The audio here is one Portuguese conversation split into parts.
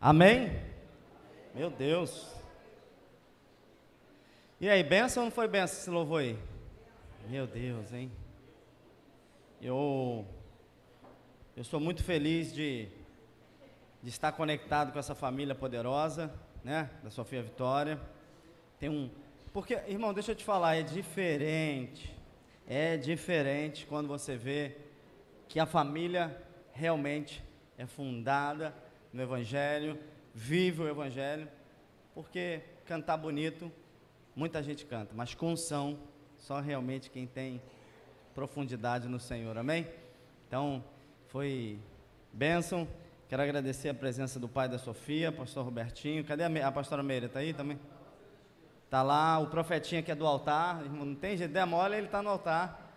Amém? Meu Deus. E aí, benção ou não foi benção esse louvor aí? Meu Deus, hein? Eu, eu sou muito feliz de, de estar conectado com essa família poderosa, né? Da Sofia Vitória. Tem um. Porque, irmão, deixa eu te falar, é diferente. É diferente quando você vê que a família realmente é fundada no Evangelho, vive o Evangelho, porque cantar bonito, muita gente canta, mas com unção, só realmente quem tem profundidade no Senhor, amém? Então, foi bênção, quero agradecer a presença do pai da Sofia, pastor Robertinho, cadê a, a pastora Meira, está aí também? Está lá, o profetinha que é do altar, não tem jeito, der mole, ele está no altar,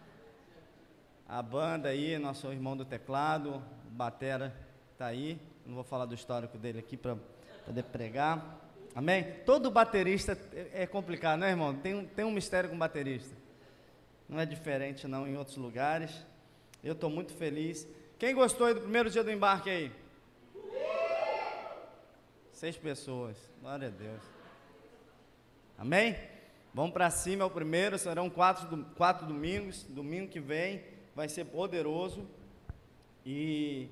a banda aí, nosso irmão do teclado, Batera está aí. Não vou falar do histórico dele aqui para poder pregar. Amém? Todo baterista é, é complicado, né, irmão? Tem, tem um mistério com baterista. Não é diferente, não, em outros lugares. Eu estou muito feliz. Quem gostou do primeiro dia do embarque aí? Seis pessoas. Glória a Deus. Amém? Vamos para cima, é o primeiro. Serão quatro, quatro domingos. Domingo que vem vai ser poderoso e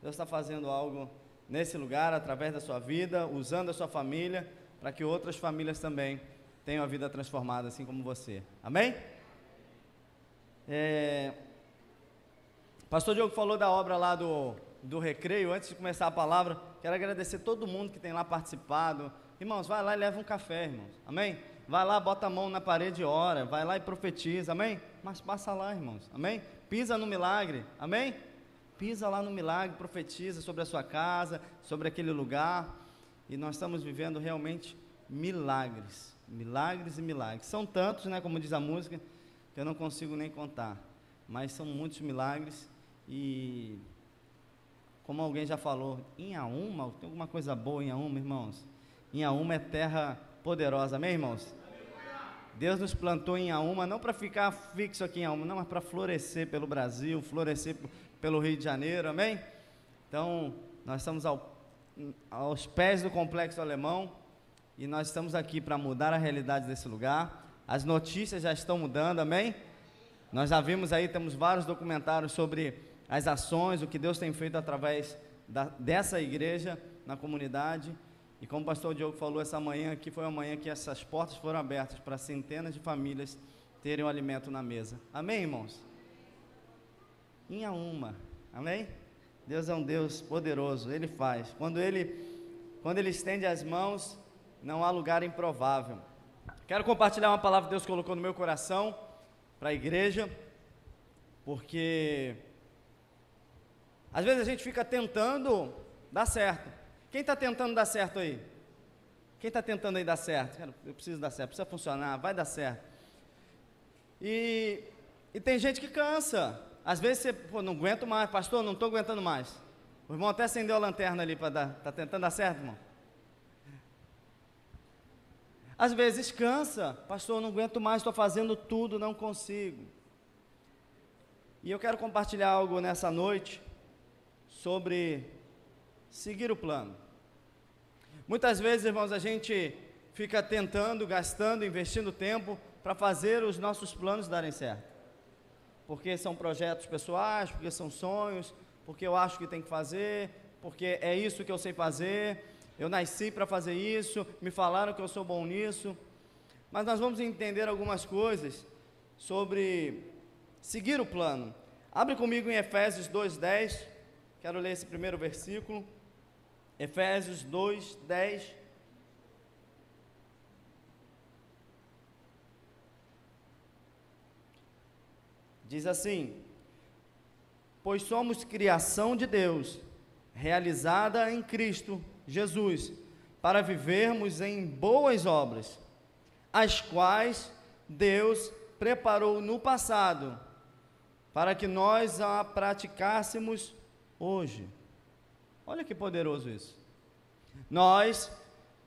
Deus está fazendo algo nesse lugar, através da sua vida, usando a sua família, para que outras famílias também tenham a vida transformada, assim como você. Amém? É... Pastor Diogo falou da obra lá do, do recreio. Antes de começar a palavra, quero agradecer todo mundo que tem lá participado. Irmãos, vai lá e leva um café, irmãos. Amém? Vai lá, bota a mão na parede e ora. Vai lá e profetiza. Amém? Mas passa lá, irmãos. Amém? Pisa no milagre, amém? Pisa lá no milagre, profetiza sobre a sua casa, sobre aquele lugar. E nós estamos vivendo realmente milagres, milagres e milagres. São tantos, né, como diz a música, que eu não consigo nem contar. Mas são muitos milagres e como alguém já falou, em Auma, tem alguma coisa boa em Auma, irmãos? Em Auma é terra poderosa, amém, irmãos? Deus nos plantou em Auma não para ficar fixo aqui em Auma, não, mas para florescer pelo Brasil, florescer pelo Rio de Janeiro, amém? Então, nós estamos ao, aos pés do complexo alemão e nós estamos aqui para mudar a realidade desse lugar. As notícias já estão mudando, amém? Nós já vimos aí, temos vários documentários sobre as ações, o que Deus tem feito através da, dessa igreja na comunidade. E como o pastor Diogo falou essa manhã aqui, foi uma manhã que essas portas foram abertas para centenas de famílias terem o alimento na mesa. Amém, irmãos? Em uma. Amém? Deus é um Deus poderoso, Ele faz. Quando Ele, quando Ele estende as mãos, não há lugar improvável. Quero compartilhar uma palavra que Deus colocou no meu coração para a igreja, porque às vezes a gente fica tentando dar certo. Quem está tentando dar certo aí? Quem está tentando aí dar certo? eu preciso dar certo, precisa funcionar, vai dar certo. E, e tem gente que cansa. Às vezes você, pô, não aguento mais, pastor, não estou aguentando mais. O irmão até acendeu a lanterna ali para dar, está tentando dar certo, irmão? Às vezes cansa, pastor, não aguento mais, estou fazendo tudo, não consigo. E eu quero compartilhar algo nessa noite sobre seguir o plano. Muitas vezes, irmãos, a gente fica tentando, gastando, investindo tempo para fazer os nossos planos darem certo. Porque são projetos pessoais, porque são sonhos, porque eu acho que tem que fazer, porque é isso que eu sei fazer, eu nasci para fazer isso, me falaram que eu sou bom nisso. Mas nós vamos entender algumas coisas sobre seguir o plano. Abre comigo em Efésios 2:10. Quero ler esse primeiro versículo. Efésios 2, 10. Diz assim: Pois somos criação de Deus, realizada em Cristo Jesus, para vivermos em boas obras, as quais Deus preparou no passado, para que nós a praticássemos hoje. Olha que poderoso isso. Nós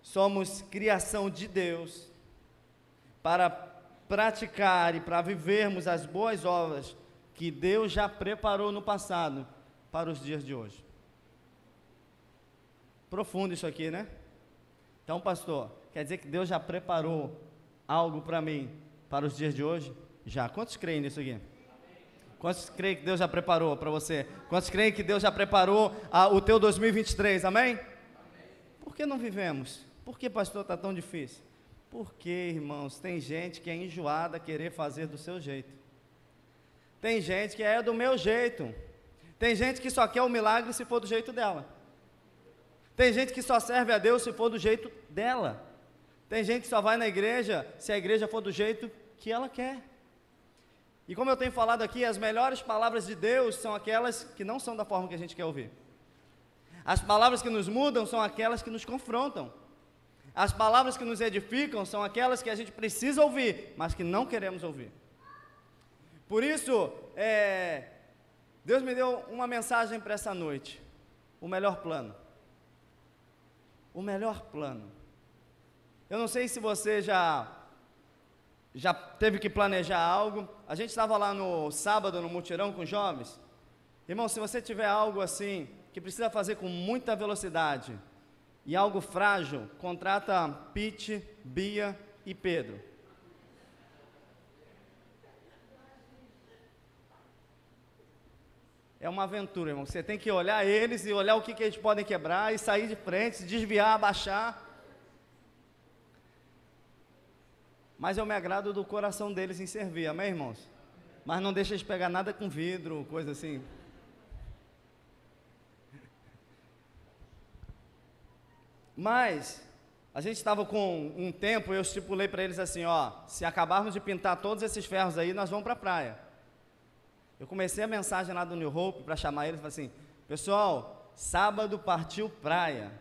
somos criação de Deus para praticar e para vivermos as boas obras que Deus já preparou no passado, para os dias de hoje. Profundo isso aqui, né? Então, pastor, quer dizer que Deus já preparou algo para mim para os dias de hoje? Já. Quantos creem nisso aqui? Quantos creem que Deus já preparou para você? Quantos creem que Deus já preparou a, o teu 2023? Amém? Amém? Por que não vivemos? Por que, pastor, está tão difícil? Porque, irmãos, tem gente que é enjoada a querer fazer do seu jeito. Tem gente que é do meu jeito. Tem gente que só quer o milagre se for do jeito dela. Tem gente que só serve a Deus se for do jeito dela. Tem gente que só vai na igreja se a igreja for do jeito que ela quer. E como eu tenho falado aqui, as melhores palavras de Deus são aquelas que não são da forma que a gente quer ouvir. As palavras que nos mudam são aquelas que nos confrontam. As palavras que nos edificam são aquelas que a gente precisa ouvir, mas que não queremos ouvir. Por isso, é, Deus me deu uma mensagem para essa noite: o melhor plano. O melhor plano. Eu não sei se você já já teve que planejar algo. A gente estava lá no sábado no mutirão com jovens. Irmão, se você tiver algo assim que precisa fazer com muita velocidade e algo frágil, contrata Pete, Bia e Pedro. É uma aventura, irmão. Você tem que olhar eles e olhar o que, que eles podem quebrar e sair de frente, desviar, abaixar. Mas eu me agrado do coração deles em servir, amém, irmãos? Mas não deixa eles pegar nada com vidro, coisa assim. Mas a gente estava com um tempo, eu estipulei para eles assim, ó, se acabarmos de pintar todos esses ferros aí, nós vamos para a praia. Eu comecei a mensagem lá do New Hope para chamar eles, falei assim, pessoal, sábado partiu praia.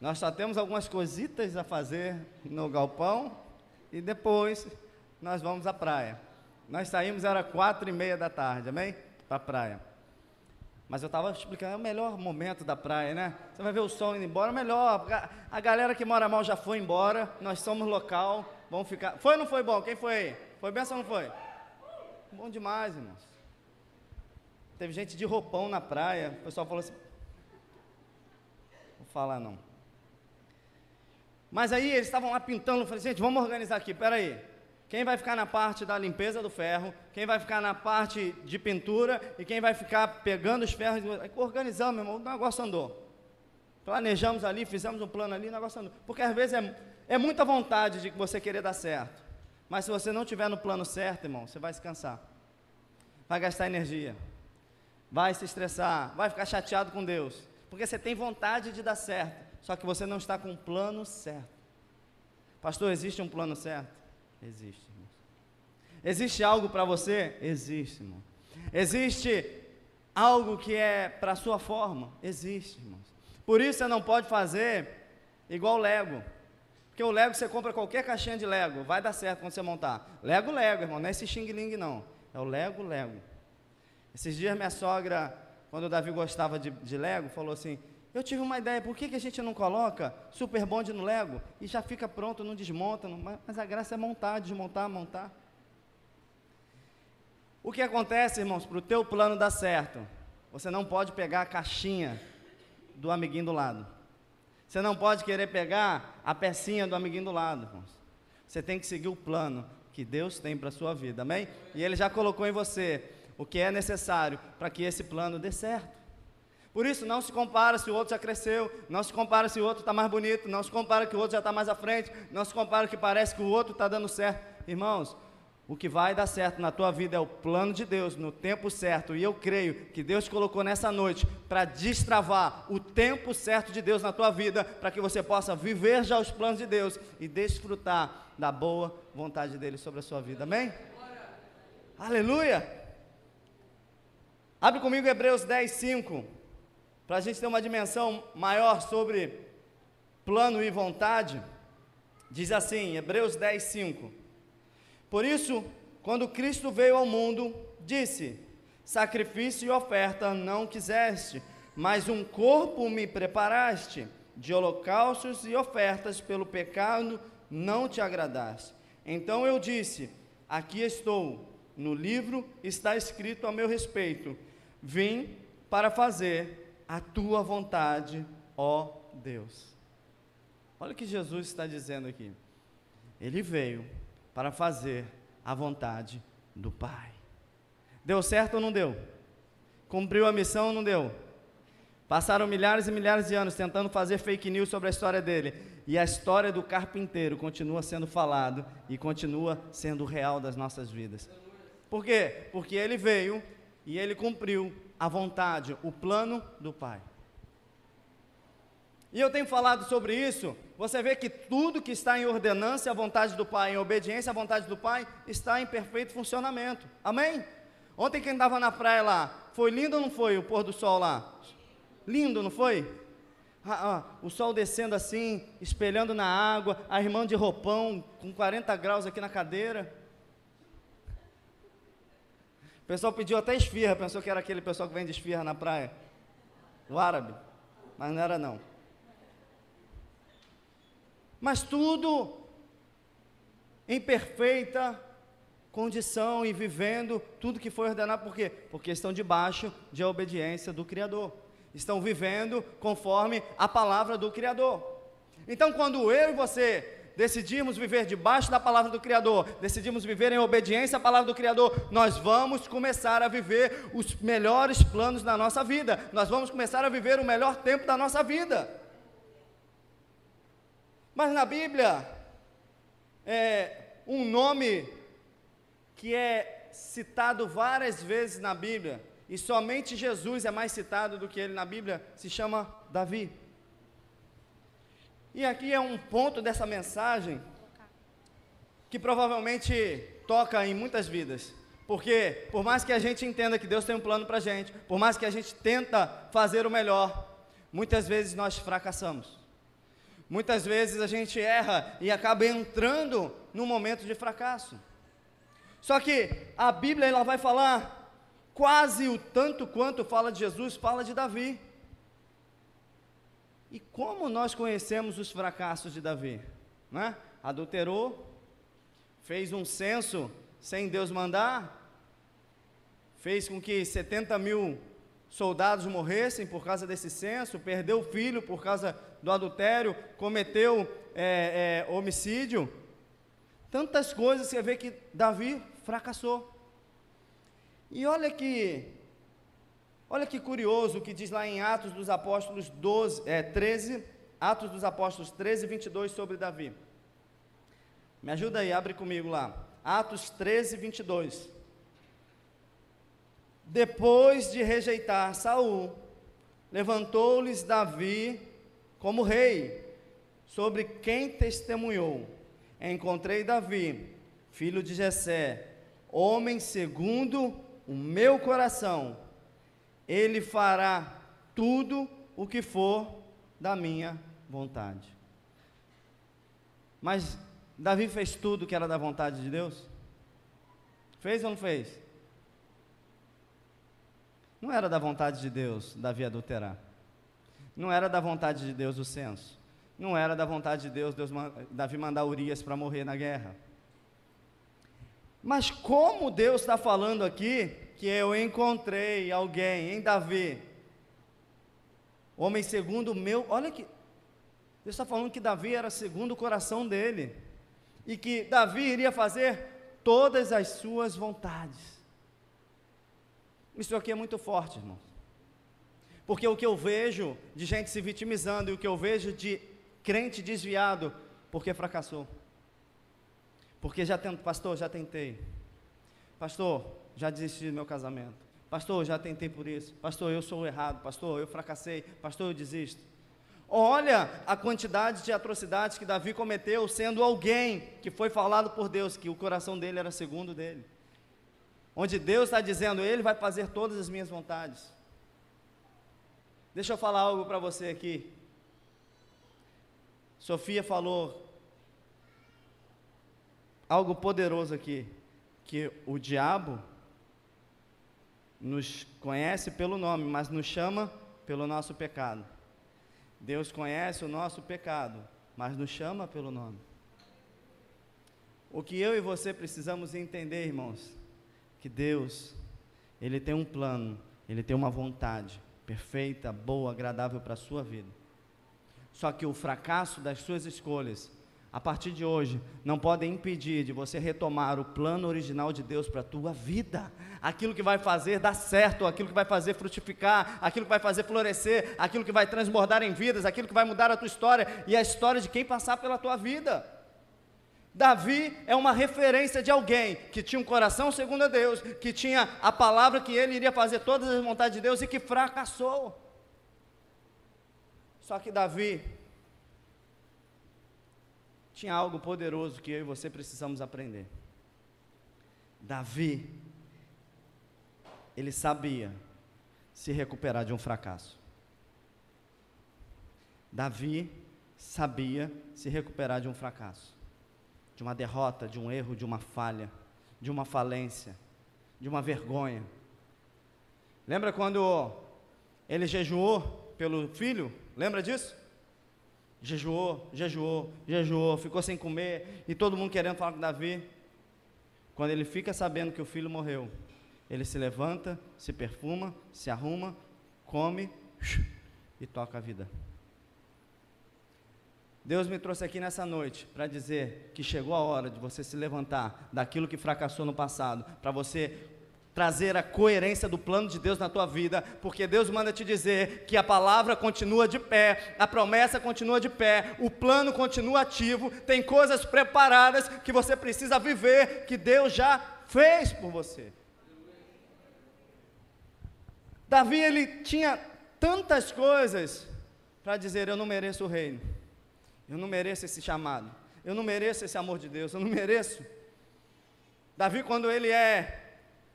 Nós só temos algumas cositas a fazer no galpão, e depois nós vamos à praia. Nós saímos, era quatro e meia da tarde, amém? Para a praia. Mas eu estava explicando, é o melhor momento da praia, né? Você vai ver o sol indo embora, melhor. A galera que mora mal já foi embora, nós somos local, vamos ficar. Foi ou não foi bom? Quem foi aí? Foi bem ou não foi? Bom demais, irmãos. Teve gente de roupão na praia, o pessoal falou assim. Vou falar não. Mas aí eles estavam lá pintando, eu falei, gente, vamos organizar aqui, peraí. Quem vai ficar na parte da limpeza do ferro, quem vai ficar na parte de pintura e quem vai ficar pegando os ferros. Organizamos, meu irmão, o negócio andou. Planejamos ali, fizemos um plano ali, o negócio andou. Porque às vezes é, é muita vontade de você querer dar certo. Mas se você não tiver no plano certo, irmão, você vai se cansar. Vai gastar energia. Vai se estressar, vai ficar chateado com Deus. Porque você tem vontade de dar certo só que você não está com o plano certo. Pastor, existe um plano certo? Existe, irmão. Existe algo para você? Existe, irmão. Existe algo que é para a sua forma? Existe, irmãos. Por isso você não pode fazer igual Lego. Porque o Lego você compra qualquer caixinha de Lego, vai dar certo quando você montar. Lego, Lego, irmão, não é esse Xing Ling não. É o Lego, Lego. Esses dias minha sogra, quando o Davi gostava de, de Lego, falou assim: eu tive uma ideia, por que, que a gente não coloca super bonde no Lego e já fica pronto, não desmonta, não, mas a graça é montar, desmontar, montar. O que acontece, irmãos, para o teu plano dar certo? Você não pode pegar a caixinha do amiguinho do lado. Você não pode querer pegar a pecinha do amiguinho do lado, irmãos. Você tem que seguir o plano que Deus tem para a sua vida, amém? E Ele já colocou em você o que é necessário para que esse plano dê certo. Por isso, não se compara se o outro já cresceu, não se compara se o outro está mais bonito, não se compara que o outro já está mais à frente, não se compara que parece que o outro está dando certo. Irmãos, o que vai dar certo na tua vida é o plano de Deus no tempo certo. E eu creio que Deus colocou nessa noite para destravar o tempo certo de Deus na tua vida, para que você possa viver já os planos de Deus e desfrutar da boa vontade dele sobre a sua vida. Amém? Aleluia! Abre comigo Hebreus 10, 5 para a gente ter uma dimensão maior sobre plano e vontade, diz assim, Hebreus 10, 5. Por isso, quando Cristo veio ao mundo, disse: Sacrifício e oferta não quiseste, mas um corpo me preparaste, de holocaustos e ofertas pelo pecado não te agradaste. Então eu disse: Aqui estou, no livro está escrito a meu respeito: Vim para fazer a tua vontade, ó Deus. Olha o que Jesus está dizendo aqui. Ele veio para fazer a vontade do Pai. Deu certo ou não deu? Cumpriu a missão ou não deu? Passaram milhares e milhares de anos tentando fazer fake news sobre a história dele. E a história do carpinteiro continua sendo falado e continua sendo real das nossas vidas. Por quê? Porque ele veio e ele cumpriu a vontade, o plano do Pai. E eu tenho falado sobre isso, você vê que tudo que está em ordenância à vontade do Pai, em obediência à vontade do Pai, está em perfeito funcionamento. Amém? Ontem quem estava na praia lá, foi lindo ou não foi o pôr do sol lá? Lindo, não foi? Ah, ah, o sol descendo assim, espelhando na água, a irmã de roupão, com 40 graus aqui na cadeira. O pessoal pediu até esfirra, pensou que era aquele pessoal que vende esfirra na praia. O árabe. Mas não era não. Mas tudo em perfeita condição e vivendo tudo que foi ordenado, por quê? Porque estão debaixo de obediência do Criador estão vivendo conforme a palavra do Criador. Então, quando eu e você decidimos viver debaixo da palavra do Criador, decidimos viver em obediência à palavra do Criador, nós vamos começar a viver os melhores planos da nossa vida, nós vamos começar a viver o melhor tempo da nossa vida. Mas na Bíblia, é um nome que é citado várias vezes na Bíblia, e somente Jesus é mais citado do que ele na Bíblia, se chama Davi. E aqui é um ponto dessa mensagem que provavelmente toca em muitas vidas. Porque, por mais que a gente entenda que Deus tem um plano para a gente, por mais que a gente tenta fazer o melhor, muitas vezes nós fracassamos. Muitas vezes a gente erra e acaba entrando num momento de fracasso. Só que a Bíblia ela vai falar quase o tanto quanto fala de Jesus, fala de Davi. E como nós conhecemos os fracassos de Davi? Né? Adulterou, fez um censo sem Deus mandar, fez com que 70 mil soldados morressem por causa desse censo, perdeu o filho por causa do adultério, cometeu é, é, homicídio. Tantas coisas você vê que Davi fracassou. E olha que, olha que curioso o que diz lá em Atos dos Apóstolos 12, é, 13, Atos dos Apóstolos 13, 22 sobre Davi. Me ajuda aí, abre comigo lá. Atos 13, 22. Depois de rejeitar Saul, levantou-lhes Davi como rei, sobre quem testemunhou: Encontrei Davi, filho de Jessé, homem segundo o meu coração, ele fará tudo o que for da minha vontade. Mas Davi fez tudo que era da vontade de Deus? Fez ou não fez? Não era da vontade de Deus Davi adulterar. Não era da vontade de Deus o censo. Não era da vontade de Deus, Deus Davi mandar Urias para morrer na guerra. Mas como Deus está falando aqui que eu encontrei alguém em Davi, homem segundo o meu, olha que Deus está falando que Davi era segundo o coração dele e que Davi iria fazer todas as suas vontades. Isso aqui é muito forte, irmãos. Porque o que eu vejo de gente se vitimizando e o que eu vejo de crente desviado porque fracassou. Porque já tento, pastor, já tentei. Pastor, já desisti do meu casamento. Pastor, já tentei por isso. Pastor, eu sou errado. Pastor, eu fracassei. Pastor, eu desisto. Olha a quantidade de atrocidades que Davi cometeu, sendo alguém que foi falado por Deus, que o coração dele era segundo dele. Onde Deus está dizendo, Ele vai fazer todas as minhas vontades. Deixa eu falar algo para você aqui. Sofia falou algo poderoso aqui, que o diabo nos conhece pelo nome, mas nos chama pelo nosso pecado. Deus conhece o nosso pecado, mas nos chama pelo nome. O que eu e você precisamos entender, irmãos, que Deus, Ele tem um plano, Ele tem uma vontade, perfeita, boa, agradável para a sua vida. Só que o fracasso das suas escolhas, a partir de hoje, não podem impedir de você retomar o plano original de Deus para a tua vida. Aquilo que vai fazer dar certo, aquilo que vai fazer frutificar, aquilo que vai fazer florescer, aquilo que vai transbordar em vidas, aquilo que vai mudar a tua história e a história de quem passar pela tua vida. Davi é uma referência de alguém que tinha um coração segundo a Deus, que tinha a palavra que ele iria fazer todas as vontades de Deus e que fracassou. Só que Davi tinha algo poderoso que eu e você precisamos aprender. Davi, ele sabia se recuperar de um fracasso. Davi sabia se recuperar de um fracasso de uma derrota, de um erro, de uma falha, de uma falência, de uma vergonha. Lembra quando ele jejuou pelo filho? Lembra disso? Jejuou, jejuou, jejuou, ficou sem comer e todo mundo querendo falar com Davi. Quando ele fica sabendo que o filho morreu, ele se levanta, se perfuma, se arruma, come e toca a vida. Deus me trouxe aqui nessa noite para dizer que chegou a hora de você se levantar daquilo que fracassou no passado, para você trazer a coerência do plano de Deus na tua vida, porque Deus manda te dizer que a palavra continua de pé, a promessa continua de pé, o plano continua ativo, tem coisas preparadas que você precisa viver, que Deus já fez por você. Davi ele tinha tantas coisas para dizer eu não mereço o reino. Eu não mereço esse chamado. Eu não mereço esse amor de Deus. Eu não mereço. Davi, quando ele é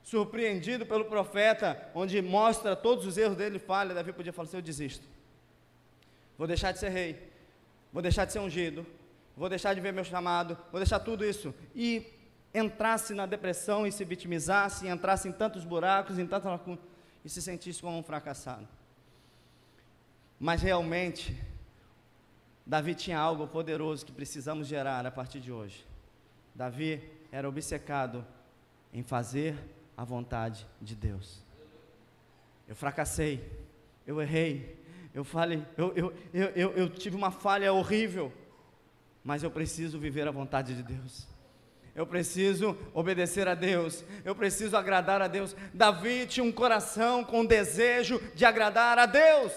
surpreendido pelo profeta, onde mostra todos os erros dele, falha, Davi podia falar assim: Eu desisto. Vou deixar de ser rei. Vou deixar de ser ungido. Vou deixar de ver meu chamado. Vou deixar tudo isso. E entrasse na depressão e se vitimizasse, e entrasse em tantos buracos, em tantas lacunas, e se sentisse como um fracassado. Mas realmente, Davi tinha algo poderoso que precisamos gerar a partir de hoje. Davi era obcecado em fazer a vontade de Deus. Eu fracassei, eu errei, eu falei, eu, eu, eu, eu, tive uma falha horrível, mas eu preciso viver a vontade de Deus. Eu preciso obedecer a Deus, eu preciso agradar a Deus. Davi tinha um coração com desejo de agradar a Deus,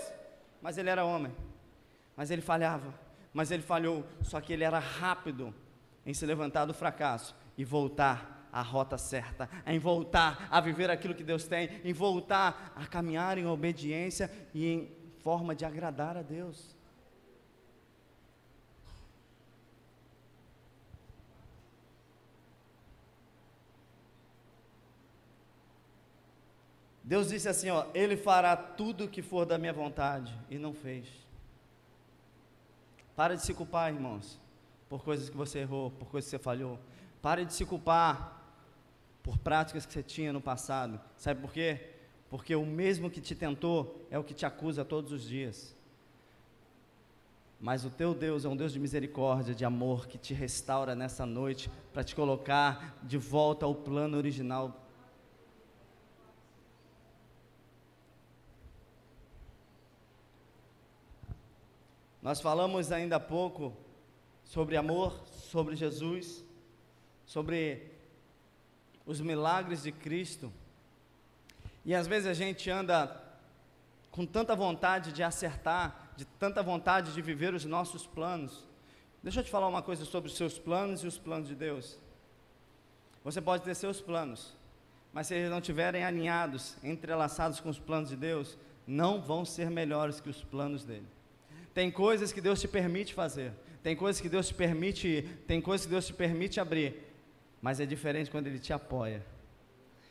mas ele era homem, mas ele falhava mas ele falhou. Só que ele era rápido em se levantar do fracasso e voltar à rota certa, em voltar a viver aquilo que Deus tem, em voltar a caminhar em obediência e em forma de agradar a Deus. Deus disse assim, ó, ele fará tudo o que for da minha vontade e não fez. Para de se culpar, irmãos, por coisas que você errou, por coisas que você falhou. Pare de se culpar por práticas que você tinha no passado. Sabe por quê? Porque o mesmo que te tentou é o que te acusa todos os dias. Mas o teu Deus é um Deus de misericórdia, de amor, que te restaura nessa noite para te colocar de volta ao plano original Nós falamos ainda há pouco sobre amor, sobre Jesus, sobre os milagres de Cristo. E às vezes a gente anda com tanta vontade de acertar, de tanta vontade de viver os nossos planos. Deixa eu te falar uma coisa sobre os seus planos e os planos de Deus. Você pode ter seus planos, mas se eles não estiverem alinhados, entrelaçados com os planos de Deus, não vão ser melhores que os planos dele. Tem coisas que Deus te permite fazer, tem coisas que Deus te permite tem coisas que Deus te permite abrir, mas é diferente quando Ele te apoia.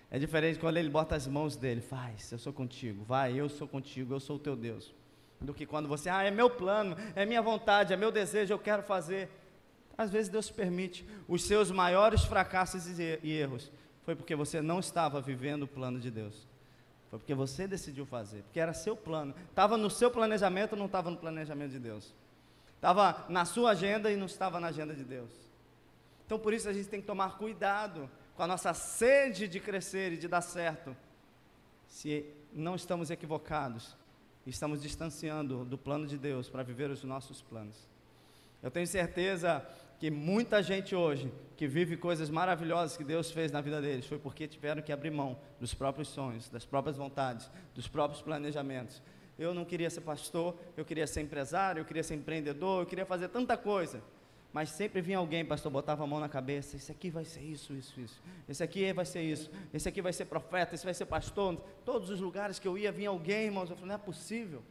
É diferente quando Ele bota as mãos dele, faz, eu sou contigo, vai, eu sou contigo, eu sou o teu Deus. Do que quando você, ah, é meu plano, é minha vontade, é meu desejo, eu quero fazer. Às vezes Deus permite. Os seus maiores fracassos e erros foi porque você não estava vivendo o plano de Deus. Foi porque você decidiu fazer, porque era seu plano. Estava no seu planejamento, não estava no planejamento de Deus. Estava na sua agenda e não estava na agenda de Deus. Então por isso a gente tem que tomar cuidado com a nossa sede de crescer e de dar certo. Se não estamos equivocados estamos distanciando do plano de Deus para viver os nossos planos. Eu tenho certeza que muita gente hoje que vive coisas maravilhosas que Deus fez na vida deles foi porque tiveram que abrir mão dos próprios sonhos, das próprias vontades, dos próprios planejamentos. Eu não queria ser pastor, eu queria ser empresário, eu queria ser empreendedor, eu queria fazer tanta coisa. Mas sempre vinha alguém, pastor, botava a mão na cabeça, esse aqui vai ser isso, isso, isso. Esse aqui vai ser isso. Esse aqui vai ser profeta, esse vai ser pastor. Todos os lugares que eu ia, vinha alguém, irmãos. Eu falei, não é possível.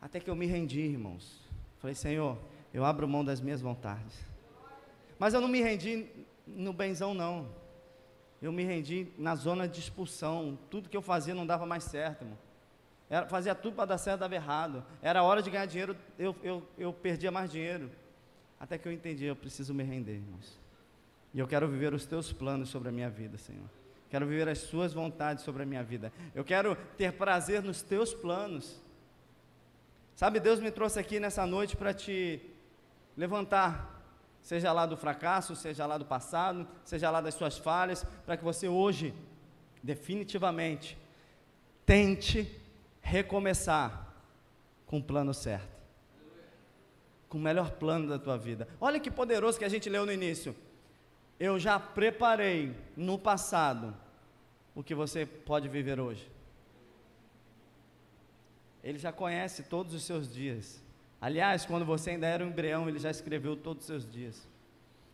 Até que eu me rendi, irmãos. Falei, Senhor, eu abro mão das minhas vontades. Mas eu não me rendi no benzão, não. Eu me rendi na zona de expulsão. Tudo que eu fazia não dava mais certo, irmão. Era, fazia tudo para dar certo, dava errado. Era hora de ganhar dinheiro, eu, eu, eu perdia mais dinheiro. Até que eu entendi, eu preciso me render, irmãos. E eu quero viver os teus planos sobre a minha vida, Senhor. Quero viver as suas vontades sobre a minha vida. Eu quero ter prazer nos teus planos. Sabe, Deus me trouxe aqui nessa noite para te levantar, seja lá do fracasso, seja lá do passado, seja lá das suas falhas, para que você hoje, definitivamente, tente recomeçar com o plano certo. Com o melhor plano da tua vida. Olha que poderoso que a gente leu no início. Eu já preparei no passado o que você pode viver hoje. Ele já conhece todos os seus dias. Aliás, quando você ainda era um embrião, ele já escreveu todos os seus dias.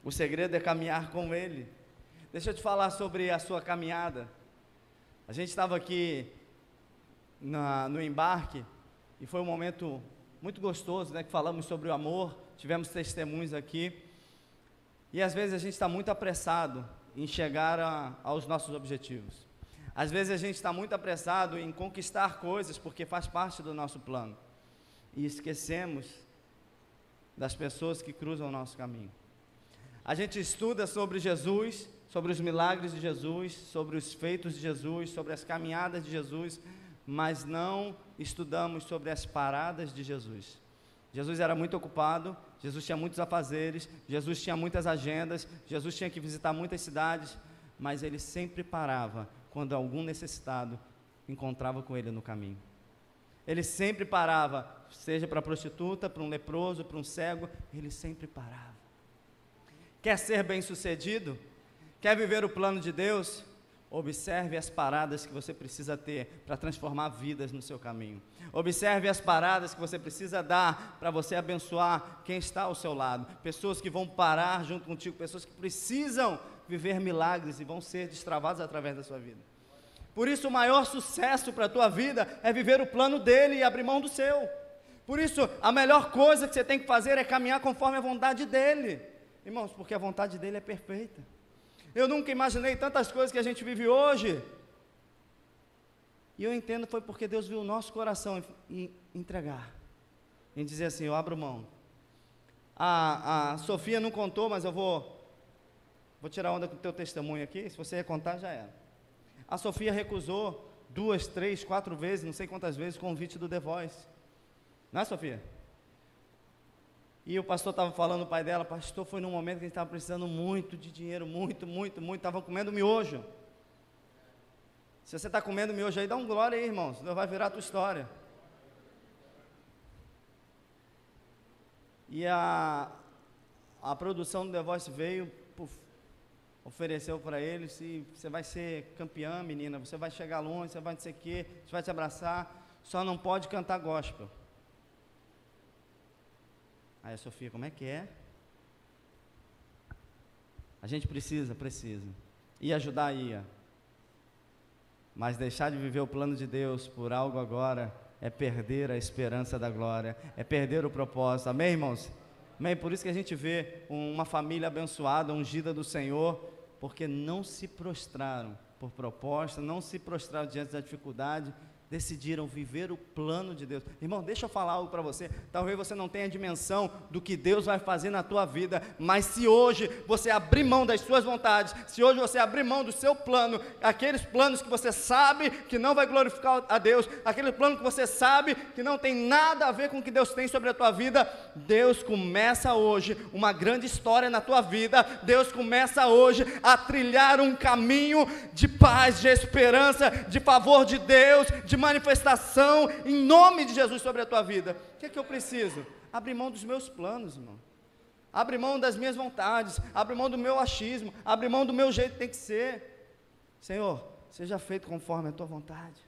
O segredo é caminhar com ele. Deixa eu te falar sobre a sua caminhada. A gente estava aqui na, no embarque e foi um momento muito gostoso, né? Que falamos sobre o amor, tivemos testemunhos aqui. E às vezes a gente está muito apressado em chegar a, aos nossos objetivos. Às vezes a gente está muito apressado em conquistar coisas porque faz parte do nosso plano. E esquecemos das pessoas que cruzam o nosso caminho. A gente estuda sobre Jesus, sobre os milagres de Jesus, sobre os feitos de Jesus, sobre as caminhadas de Jesus, mas não estudamos sobre as paradas de Jesus. Jesus era muito ocupado, Jesus tinha muitos afazeres, Jesus tinha muitas agendas, Jesus tinha que visitar muitas cidades, mas ele sempre parava quando algum necessitado encontrava com ele no caminho. Ele sempre parava, seja para prostituta, para um leproso, para um cego, ele sempre parava. Quer ser bem-sucedido? Quer viver o plano de Deus? Observe as paradas que você precisa ter para transformar vidas no seu caminho. Observe as paradas que você precisa dar para você abençoar quem está ao seu lado. Pessoas que vão parar junto contigo, pessoas que precisam viver milagres e vão ser destravados através da sua vida. Por isso, o maior sucesso para a tua vida é viver o plano dele e abrir mão do seu. Por isso, a melhor coisa que você tem que fazer é caminhar conforme a vontade dele. Irmãos, porque a vontade dele é perfeita. Eu nunca imaginei tantas coisas que a gente vive hoje. E eu entendo foi porque Deus viu o nosso coração em entregar. Em dizer assim, eu abro mão. A, a Sofia não contou, mas eu vou Vou tirar onda com o teu testemunho aqui. Se você contar, já era. A Sofia recusou duas, três, quatro vezes, não sei quantas vezes, o convite do The Voice. Não é, Sofia? E o pastor estava falando, o pai dela, pastor, foi num momento que a gente estava precisando muito de dinheiro, muito, muito, muito, estava comendo miojo. Se você está comendo miojo aí, dá um glória aí, irmão, senão vai virar a tua história. E a, a produção do The Voice veio, puf, ofereceu para ele se você vai ser campeã, menina, você vai chegar longe, você vai não sei o quê, você vai te abraçar, só não pode cantar gospel. Aí a Sofia, como é que é? A gente precisa, precisa. E ajudar ia. Mas deixar de viver o plano de Deus por algo agora é perder a esperança da glória, é perder o propósito. Amém, irmãos? Amém? Por isso que a gente vê uma família abençoada, ungida do Senhor, porque não se prostraram por proposta, não se prostraram diante da dificuldade, decidiram viver o plano de Deus. Irmão, deixa eu falar algo para você. Talvez você não tenha dimensão do que Deus vai fazer na tua vida, mas se hoje você abrir mão das suas vontades, se hoje você abrir mão do seu plano, aqueles planos que você sabe que não vai glorificar a Deus, aquele plano que você sabe que não tem nada a ver com o que Deus tem sobre a tua vida, Deus começa hoje uma grande história na tua vida. Deus começa hoje a trilhar um caminho de paz, de esperança, de favor de Deus, de de manifestação em nome de Jesus sobre a tua vida. O que é que eu preciso? Abrir mão dos meus planos, irmão. Abre mão das minhas vontades, abre mão do meu achismo, abre mão do meu jeito que tem que ser. Senhor, seja feito conforme a tua vontade.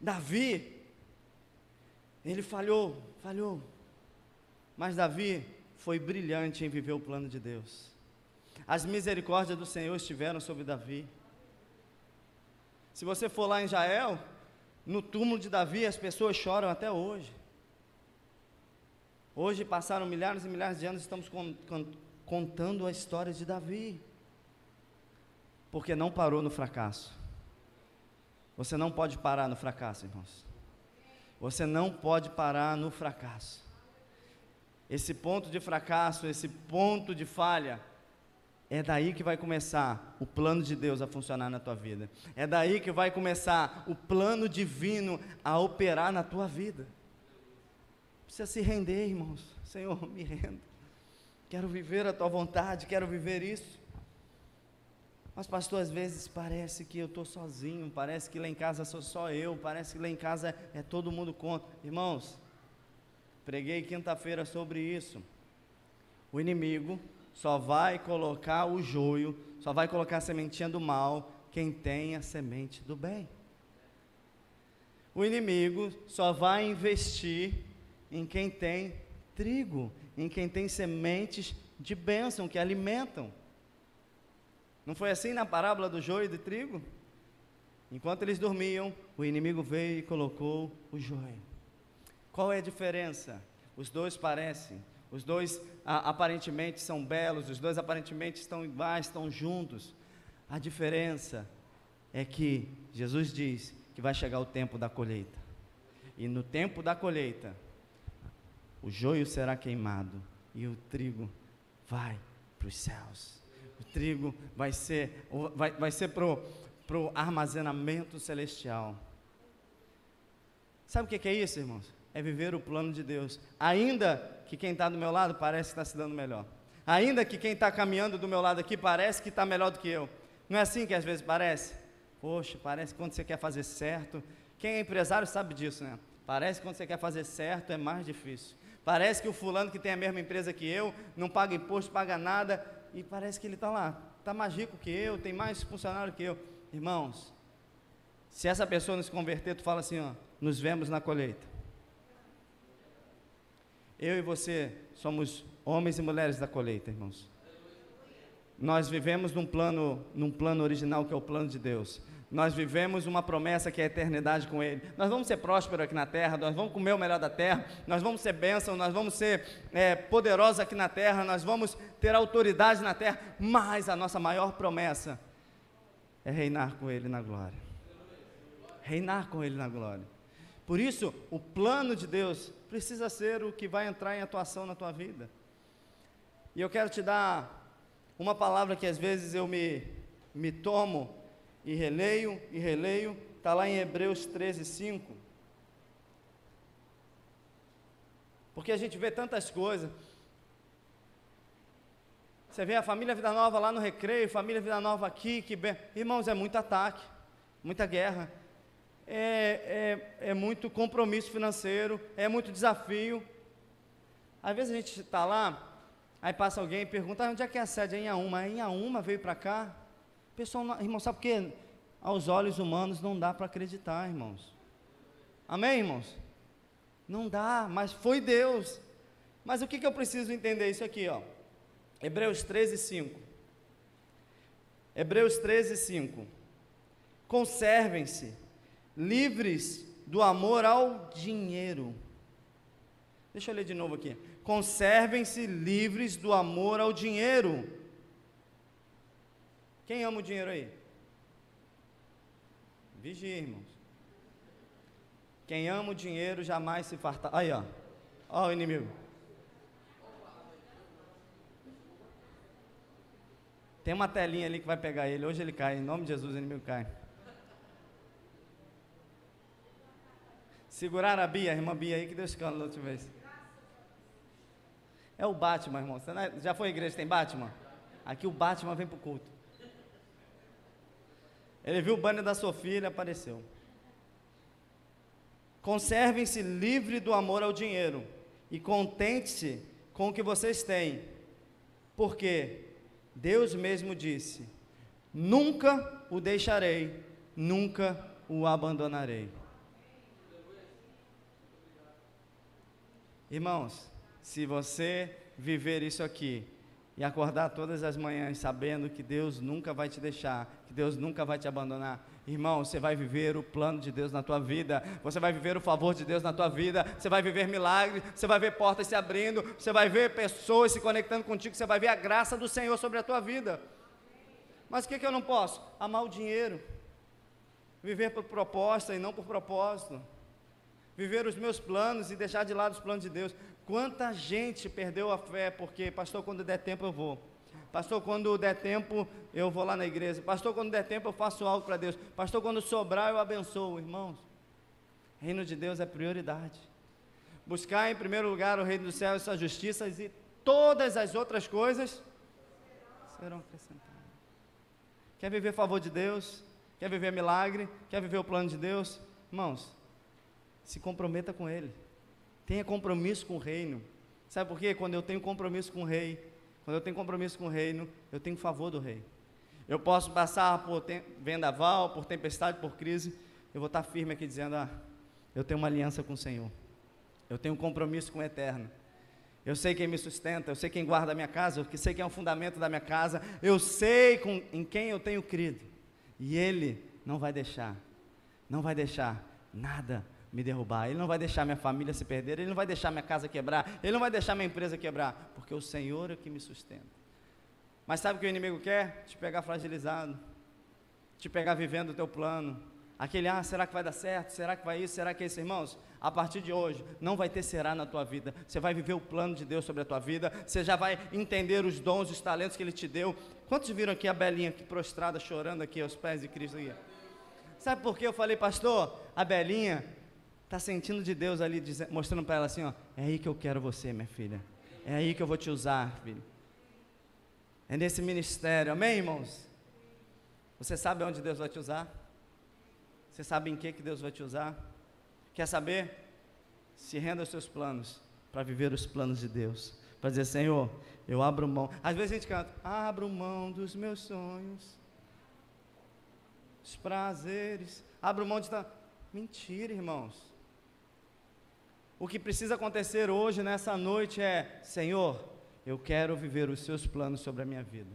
Davi, ele falhou, falhou. Mas Davi foi brilhante em viver o plano de Deus. As misericórdias do Senhor estiveram sobre Davi. Se você for lá em Israel, no túmulo de Davi, as pessoas choram até hoje. Hoje passaram milhares e milhares de anos, estamos contando a história de Davi. Porque não parou no fracasso. Você não pode parar no fracasso, irmãos. Você não pode parar no fracasso. Esse ponto de fracasso, esse ponto de falha, é daí que vai começar o plano de Deus a funcionar na tua vida. É daí que vai começar o plano divino a operar na tua vida. Precisa se render, irmãos. Senhor, me rendo. Quero viver a tua vontade, quero viver isso. Mas, pastor, às vezes parece que eu estou sozinho, parece que lá em casa sou só eu, parece que lá em casa é todo mundo contra. Irmãos, preguei quinta-feira sobre isso. O inimigo só vai colocar o joio, só vai colocar a sementinha do mal quem tem a semente do bem. O inimigo só vai investir em quem tem trigo, em quem tem sementes de bênção que alimentam. Não foi assim na parábola do joio e do trigo? Enquanto eles dormiam, o inimigo veio e colocou o joio. Qual é a diferença? Os dois parecem, os dois a, aparentemente são belos, os dois aparentemente estão iguais, estão juntos. A diferença é que Jesus diz que vai chegar o tempo da colheita. E no tempo da colheita, o joio será queimado e o trigo vai para os céus. O trigo vai ser, vai, vai ser para o armazenamento celestial. Sabe o que é isso, irmãos? É viver o plano de Deus. Ainda que quem está do meu lado parece que está se dando melhor. Ainda que quem está caminhando do meu lado aqui parece que está melhor do que eu. Não é assim que às vezes parece? Poxa, parece que quando você quer fazer certo, quem é empresário sabe disso, né? Parece que quando você quer fazer certo é mais difícil. Parece que o fulano que tem a mesma empresa que eu, não paga imposto, paga nada, e parece que ele está lá, está mais rico que eu, tem mais funcionário que eu. Irmãos, se essa pessoa não se converter, tu fala assim, ó, nos vemos na colheita. Eu e você somos homens e mulheres da colheita, irmãos. Nós vivemos num plano, num plano original que é o plano de Deus. Nós vivemos uma promessa que é a eternidade com Ele. Nós vamos ser prósperos aqui na terra, nós vamos comer o melhor da terra, nós vamos ser bênçãos, nós vamos ser é, poderosos aqui na terra, nós vamos ter autoridade na terra, mas a nossa maior promessa é reinar com Ele na glória. Reinar com Ele na glória. Por isso, o plano de Deus precisa ser o que vai entrar em atuação na tua vida. E eu quero te dar uma palavra que às vezes eu me, me tomo e releio e releio, está lá em Hebreus 13, 5. Porque a gente vê tantas coisas. Você vê a família Vida Nova lá no recreio, família Vida Nova aqui, que bem. Irmãos, é muito ataque, muita guerra é, é, é muito compromisso financeiro, é muito desafio. Às vezes a gente está lá, aí passa alguém e pergunta, ah, onde é que é a sede? É em Auma. É em Auma veio para cá. Pessoal, irmão, sabe por quê? Aos olhos humanos não dá para acreditar, irmãos. Amém, irmãos? Não dá, mas foi Deus. Mas o que, que eu preciso entender isso aqui, ó? Hebreus 13, 5. Hebreus 13, 5. Conservem-se livres do amor ao dinheiro. Deixa eu ler de novo aqui. Conservem-se livres do amor ao dinheiro. Quem ama o dinheiro aí? Vigia, irmãos. Quem ama o dinheiro jamais se farta. Aí, ó. Ó o inimigo. Tem uma telinha ali que vai pegar ele. Hoje ele cai. Em nome de Jesus, o inimigo cai. Segurar a Bia, a irmã Bia aí que deu escândalo da última vez. É o Batman, irmão. Você é, já foi à igreja tem Batman? Aqui o Batman vem para o culto. Ele viu o banner da e ele apareceu. Conservem-se livre do amor ao dinheiro e contente-se com o que vocês têm, porque Deus mesmo disse: Nunca o deixarei, nunca o abandonarei. Irmãos, se você viver isso aqui e acordar todas as manhãs sabendo que Deus nunca vai te deixar, que Deus nunca vai te abandonar, Irmão, você vai viver o plano de Deus na tua vida, você vai viver o favor de Deus na tua vida, você vai viver milagres, você vai ver portas se abrindo, você vai ver pessoas se conectando contigo, você vai ver a graça do Senhor sobre a tua vida. Mas o que, que eu não posso? Amar o dinheiro, viver por proposta e não por propósito, viver os meus planos e deixar de lado os planos de Deus. Quanta gente perdeu a fé porque, pastor, quando der tempo eu vou. Pastor, quando der tempo, eu vou lá na igreja. Pastor, quando der tempo, eu faço algo para Deus. Pastor, quando sobrar, eu abençoo. Irmãos, reino de Deus é prioridade. Buscar em primeiro lugar o reino do céu e sua justiça, e todas as outras coisas serão acrescentadas. Quer viver favor de Deus? Quer viver milagre? Quer viver o plano de Deus? Irmãos, se comprometa com Ele. Tenha compromisso com o reino. Sabe por quê? Quando eu tenho compromisso com o rei, quando eu tenho compromisso com o reino, eu tenho favor do rei. Eu posso passar por vendaval, por tempestade, por crise, eu vou estar firme aqui dizendo: ah, eu tenho uma aliança com o Senhor. Eu tenho um compromisso com o eterno. Eu sei quem me sustenta, eu sei quem guarda a minha casa, eu sei quem é o fundamento da minha casa, eu sei com, em quem eu tenho crido. E Ele não vai deixar, não vai deixar nada me derrubar, Ele não vai deixar minha família se perder, Ele não vai deixar minha casa quebrar, Ele não vai deixar minha empresa quebrar, porque o Senhor é que me sustenta. Mas sabe o que o inimigo quer? Te pegar fragilizado, te pegar vivendo o teu plano. Aquele, ah, será que vai dar certo? Será que vai isso? Será que é isso, irmãos? A partir de hoje, não vai ter será na tua vida. Você vai viver o plano de Deus sobre a tua vida. Você já vai entender os dons, os talentos que Ele te deu. Quantos viram aqui a Belinha aqui prostrada, chorando aqui aos pés de Cristo? Aqui? Sabe por que eu falei, pastor? A Belinha, Está sentindo de Deus ali, mostrando para ela assim: ó, é aí que eu quero você, minha filha. É aí que eu vou te usar, filho. É nesse ministério, amém, irmãos? Você sabe onde Deus vai te usar? Você sabe em que, que Deus vai te usar? Quer saber? Se renda aos seus planos para viver os planos de Deus. Para dizer, Senhor, eu abro mão. Às vezes a gente canta, abro mão dos meus sonhos, os prazeres, abro mão de. Mentira, irmãos. O que precisa acontecer hoje, nessa noite, é: Senhor, eu quero viver os seus planos sobre a minha vida.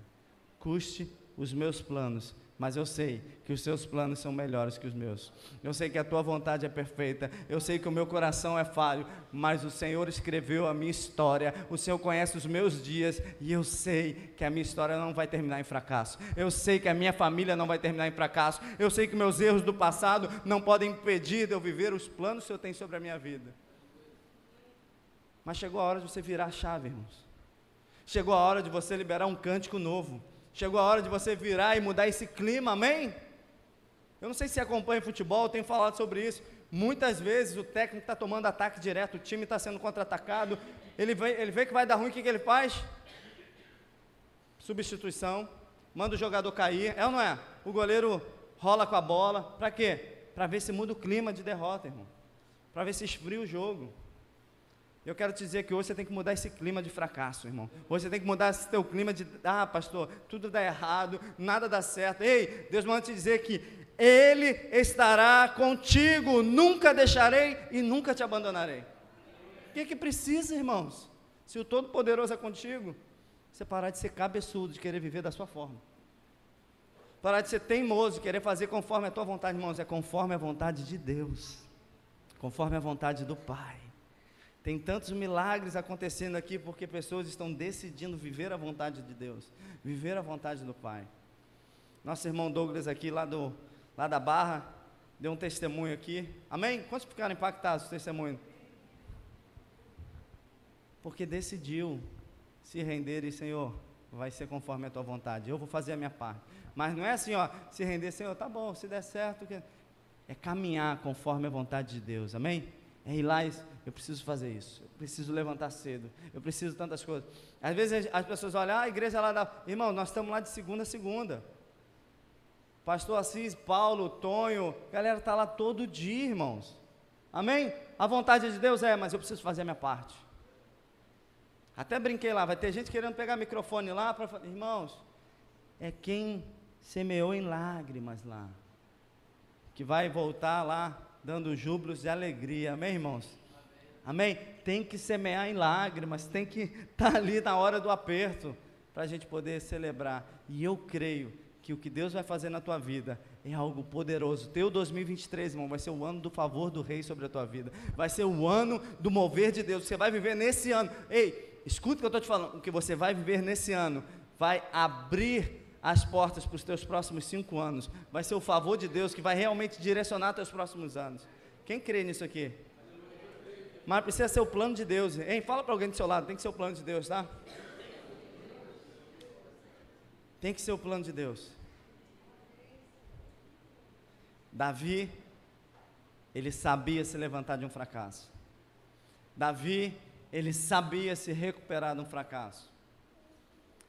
Custe os meus planos, mas eu sei que os seus planos são melhores que os meus. Eu sei que a tua vontade é perfeita. Eu sei que o meu coração é falho, mas o Senhor escreveu a minha história. O Senhor conhece os meus dias e eu sei que a minha história não vai terminar em fracasso. Eu sei que a minha família não vai terminar em fracasso. Eu sei que meus erros do passado não podem impedir de eu viver os planos que o Senhor tem sobre a minha vida. Mas chegou a hora de você virar a chave, irmãos. Chegou a hora de você liberar um cântico novo. Chegou a hora de você virar e mudar esse clima, amém? Eu não sei se acompanha futebol, tenho falado sobre isso. Muitas vezes o técnico está tomando ataque direto, o time está sendo contra-atacado. Ele vê, ele vê que vai dar ruim, o que, que ele faz? Substituição, manda o jogador cair, é ou não é? O goleiro rola com a bola, para quê? Para ver se muda o clima de derrota, irmão. Para ver se esfria o jogo. Eu quero te dizer que hoje você tem que mudar esse clima de fracasso, irmão. Hoje você tem que mudar esse teu clima de, ah, pastor, tudo dá errado, nada dá certo. Ei, Deus manda te dizer que Ele estará contigo, nunca deixarei e nunca te abandonarei. O que é que precisa, irmãos? Se o Todo-Poderoso é contigo, você parar de ser cabeçudo, de querer viver da sua forma. Parar de ser teimoso, de querer fazer conforme a tua vontade, irmãos, é conforme a vontade de Deus, conforme a vontade do Pai. Tem tantos milagres acontecendo aqui porque pessoas estão decidindo viver a vontade de Deus, viver a vontade do Pai. Nosso irmão Douglas aqui, lá, do, lá da Barra, deu um testemunho aqui. Amém? Quantos ficaram impactados com o testemunho? Porque decidiu se render e, Senhor, vai ser conforme a tua vontade. Eu vou fazer a minha parte. Mas não é assim, ó, se render, Senhor, tá bom, se der certo. É caminhar conforme a vontade de Deus. Amém? É ir lá e eu preciso fazer isso, eu preciso levantar cedo, eu preciso tantas coisas. Às vezes as pessoas olham, ah, a igreja lá da. Irmão, nós estamos lá de segunda a segunda. Pastor Assis, Paulo, Tonho, galera está lá todo dia, irmãos. Amém? A vontade de Deus é, mas eu preciso fazer a minha parte. Até brinquei lá, vai ter gente querendo pegar microfone lá para irmãos, é quem semeou em lágrimas lá, que vai voltar lá dando júbilos de alegria, amém, irmãos? Amém? Tem que semear em lágrimas, tem que estar tá ali na hora do aperto, para a gente poder celebrar. E eu creio que o que Deus vai fazer na tua vida é algo poderoso. Teu 2023, irmão, vai ser o ano do favor do Rei sobre a tua vida. Vai ser o ano do mover de Deus. Você vai viver nesse ano. Ei, escuta o que eu estou te falando. O que você vai viver nesse ano vai abrir as portas para os teus próximos cinco anos. Vai ser o favor de Deus que vai realmente direcionar teus próximos anos. Quem crê nisso aqui? Mas precisa ser o plano de Deus. Hein? Fala para alguém do seu lado, tem que ser o plano de Deus, tá? Tem que ser o plano de Deus. Davi, ele sabia se levantar de um fracasso. Davi, ele sabia se recuperar de um fracasso.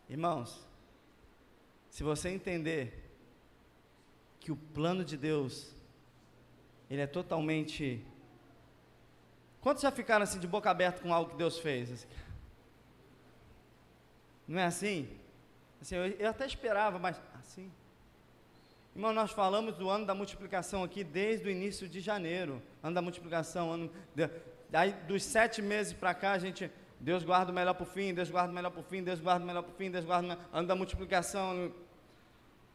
Irmãos, se você entender que o plano de Deus, ele é totalmente. Quantos já ficaram assim de boca aberta com algo que Deus fez? Não é assim? assim eu, eu até esperava, mas assim. Irmão, nós falamos do ano da multiplicação aqui desde o início de janeiro. Ano da multiplicação, ano. De, aí dos sete meses para cá, a gente. Deus guarda o melhor para o fim, Deus guarda o melhor para o fim, Deus guarda o melhor para o fim, Deus guarda o melhor. Ano da multiplicação.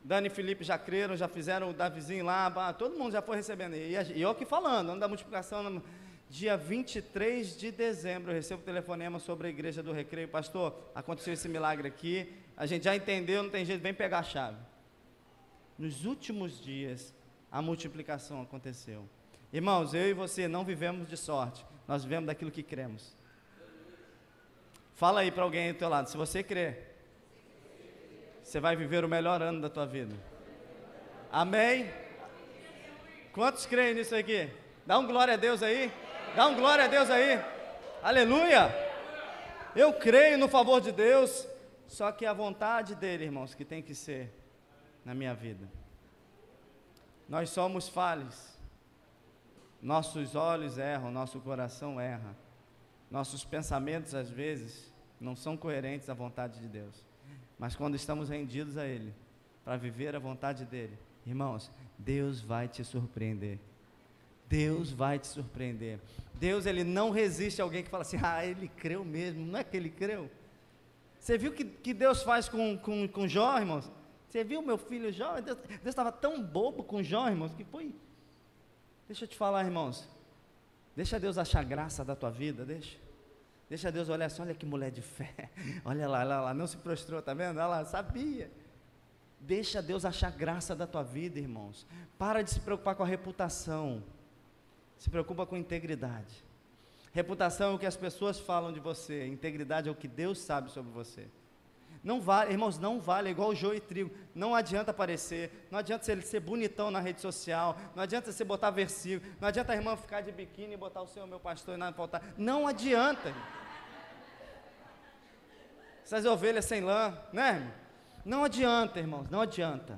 Dani e Felipe já creram, já fizeram o Davizinho lá, todo mundo já foi recebendo. E, eu aqui falando, ano da multiplicação. Dia 23 de dezembro, eu recebo telefonema sobre a igreja do Recreio. Pastor, aconteceu esse milagre aqui. A gente já entendeu, não tem jeito, vem pegar a chave nos últimos dias, a multiplicação aconteceu. Irmãos, eu e você não vivemos de sorte, nós vivemos daquilo que cremos. Fala aí para alguém do teu lado, se você crê, você vai viver o melhor ano da tua vida. Amém? Quantos creem nisso aqui? Dá um glória a Deus aí. Dá um glória a Deus aí. Aleluia. Eu creio no favor de Deus, só que a vontade dele, irmãos, que tem que ser na minha vida. Nós somos falhos. Nossos olhos erram, nosso coração erra. Nossos pensamentos, às vezes, não são coerentes à vontade de Deus. Mas quando estamos rendidos a Ele, para viver a vontade dEle, irmãos, Deus vai te surpreender. Deus vai te surpreender. Deus, Ele não resiste a alguém que fala assim, ah, Ele creu mesmo. Não é que Ele creu. Você viu que, que Deus faz com, com, com Jó, irmãos? Você viu meu filho Jó? Deus estava tão bobo com Jó, irmãos, que foi. Deixa eu te falar, irmãos. Deixa Deus achar graça da tua vida, deixa. Deixa Deus olhar assim, olha que mulher de fé. Olha lá, olha lá, não se prostrou, tá vendo? Olha lá, sabia. Deixa Deus achar graça da tua vida, irmãos. Para de se preocupar com a reputação. Se preocupa com integridade. Reputação é o que as pessoas falam de você, integridade é o que Deus sabe sobre você. Não vale, irmãos, não vale, é igual joio e trigo. Não adianta aparecer, não adianta você ser bonitão na rede social, não adianta você botar versículo, não adianta a irmã ficar de biquíni e botar o Senhor, meu pastor, e nada faltar. Não adianta. Essas ovelhas sem lã, né? Não adianta, irmãos, não adianta.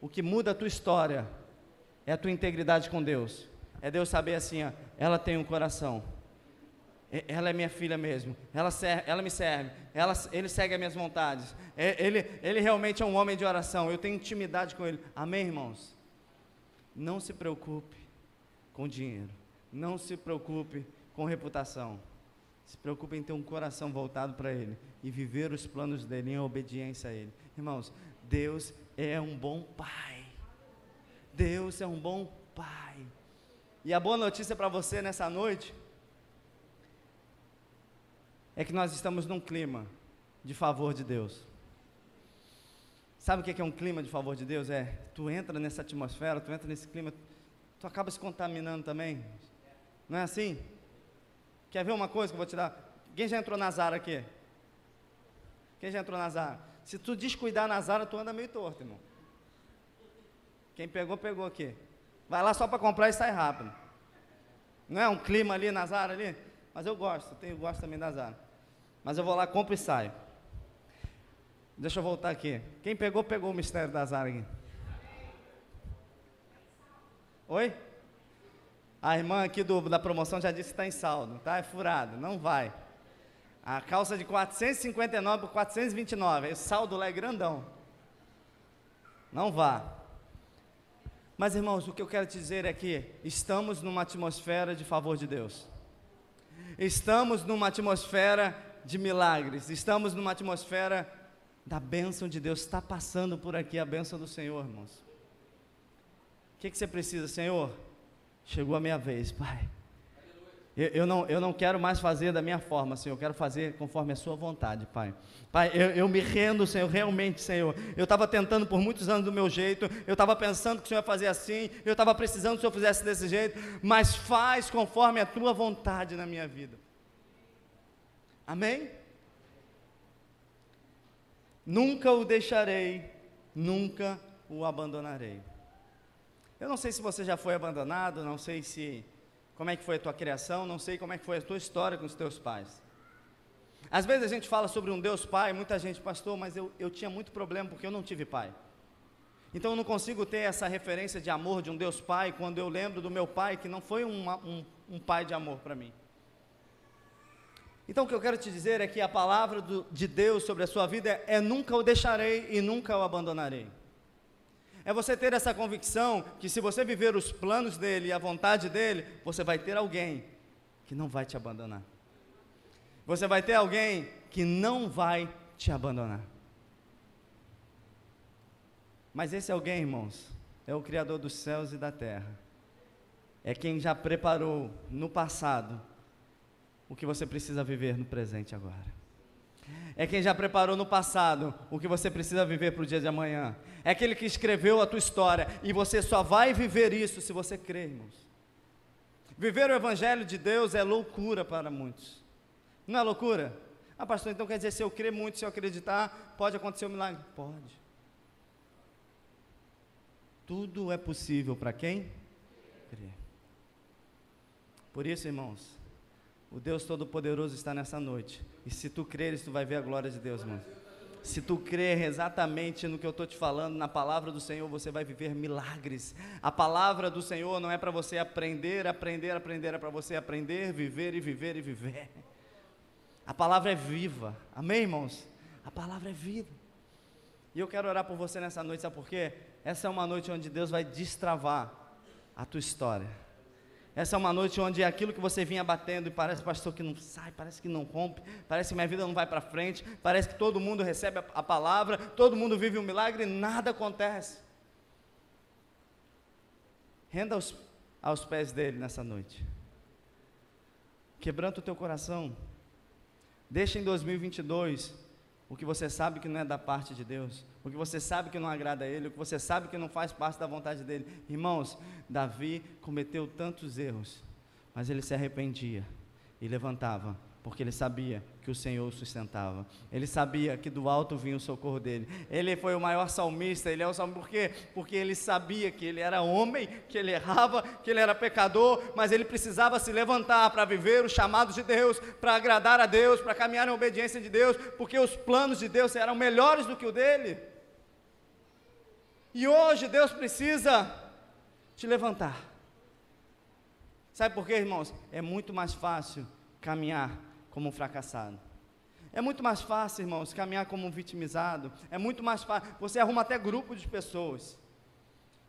O que muda a tua história é a tua integridade com Deus. É Deus saber assim, ó, ela tem um coração ela é minha filha mesmo, ela, serve, ela me serve, ela, ele segue as minhas vontades, ele, ele realmente é um homem de oração, eu tenho intimidade com ele. Amém, irmãos? Não se preocupe com dinheiro, não se preocupe com reputação, se preocupe em ter um coração voltado para Ele e viver os planos dele em obediência a Ele. Irmãos, Deus é um bom Pai, Deus é um bom Pai. E a boa notícia para você nessa noite é que nós estamos num clima de favor de Deus. Sabe o que é um clima de favor de Deus? É, tu entra nessa atmosfera, tu entra nesse clima, tu acaba se contaminando também. Não é assim? Quer ver uma coisa que eu vou te dar? Quem já entrou na Zara aqui? Quem já entrou na Zara? Se tu descuidar na Zara, tu anda meio torto, irmão. Quem pegou, pegou aqui. Vai lá só para comprar e sai rápido. Não é um clima ali na Zara ali? Mas eu gosto, eu gosto também da Zara. Mas eu vou lá, compro e saio. Deixa eu voltar aqui. Quem pegou, pegou o mistério da Zara aqui. Oi? A irmã aqui do, da promoção já disse que está em saldo, tá? É furado, não vai. A calça de 459 por 429, esse saldo lá é grandão. Não vá. Mas irmãos, o que eu quero te dizer é que estamos numa atmosfera de favor de Deus. Estamos numa atmosfera de milagres. Estamos numa atmosfera da bênção de Deus. Está passando por aqui a bênção do Senhor, irmãos. O que, que você precisa, Senhor? Chegou a minha vez, Pai. Eu, eu, não, eu não quero mais fazer da minha forma, Senhor. Eu quero fazer conforme a Sua vontade, Pai. Pai, eu, eu me rendo, Senhor, realmente, Senhor. Eu estava tentando por muitos anos do meu jeito. Eu estava pensando que o Senhor ia fazer assim. Eu estava precisando que o Senhor fizesse desse jeito. Mas faz conforme a Tua vontade na minha vida. Amém? Nunca o deixarei, nunca o abandonarei. Eu não sei se você já foi abandonado, não sei se como é que foi a tua criação, não sei como é que foi a tua história com os teus pais. Às vezes a gente fala sobre um Deus Pai, muita gente, pastor, mas eu, eu tinha muito problema porque eu não tive pai. Então eu não consigo ter essa referência de amor de um Deus Pai quando eu lembro do meu pai, que não foi uma, um, um pai de amor para mim. Então o que eu quero te dizer é que a palavra do, de Deus sobre a sua vida é, é nunca o deixarei e nunca o abandonarei. É você ter essa convicção que se você viver os planos dele e a vontade dele, você vai ter alguém que não vai te abandonar. Você vai ter alguém que não vai te abandonar. Mas esse alguém, irmãos, é o Criador dos céus e da terra. É quem já preparou no passado o que você precisa viver no presente agora é quem já preparou no passado o que você precisa viver para o dia de amanhã. É aquele que escreveu a tua história e você só vai viver isso se você crer, irmãos. Viver o Evangelho de Deus é loucura para muitos. Não é loucura? Ah, pastor, então quer dizer, se eu crer muito, se eu acreditar, pode acontecer um milagre? Pode. Tudo é possível para quem crê. Por isso, irmãos, o Deus Todo-Poderoso está nessa noite. E se tu creres, tu vai ver a glória de Deus, mano. Se tu crer exatamente no que eu estou te falando, na palavra do Senhor, você vai viver milagres. A palavra do Senhor não é para você aprender, aprender, aprender, é para você aprender, viver e viver e viver. A palavra é viva. Amém, irmãos? A palavra é vida. E eu quero orar por você nessa noite, sabe por quê? Essa é uma noite onde Deus vai destravar a tua história. Essa é uma noite onde aquilo que você vinha batendo e parece, pastor, que não sai, parece que não rompe, parece que minha vida não vai para frente, parece que todo mundo recebe a, a palavra, todo mundo vive um milagre e nada acontece. Renda aos, aos pés dele nessa noite. Quebranta o teu coração. Deixa em 2022 o que você sabe que não é da parte de Deus, o que você sabe que não agrada a Ele, o que você sabe que não faz parte da vontade dEle. Irmãos, Davi cometeu tantos erros, mas ele se arrependia e levantava porque ele sabia que o Senhor o sustentava. Ele sabia que do alto vinha o socorro dele. Ele foi o maior salmista, ele é o salmista, por quê? Porque ele sabia que ele era homem, que ele errava, que ele era pecador, mas ele precisava se levantar para viver os chamados de Deus, para agradar a Deus, para caminhar em obediência de Deus, porque os planos de Deus eram melhores do que o dele. E hoje Deus precisa te levantar. Sabe por quê, irmãos? É muito mais fácil caminhar como um fracassado. É muito mais fácil, irmãos, caminhar como um vitimizado. É muito mais fácil. Você arruma até grupo de pessoas.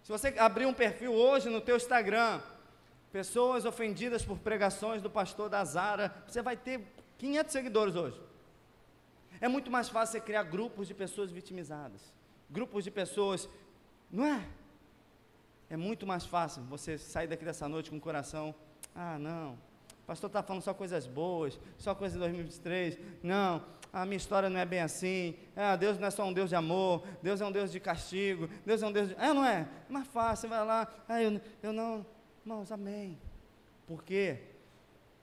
Se você abrir um perfil hoje no teu Instagram, pessoas ofendidas por pregações do pastor da Zara, você vai ter 500 seguidores hoje. É muito mais fácil você criar grupos de pessoas vitimizadas. Grupos de pessoas, não é? É muito mais fácil você sair daqui dessa noite com o coração, ah, não, pastor está falando só coisas boas, só coisas de 2023. Não, a minha história não é bem assim. Ah, Deus não é só um Deus de amor, Deus é um Deus de castigo, Deus é um Deus de. Ah, não é? É mais fácil, vai lá. Ah, eu, eu não. Irmãos, amém. Por quê?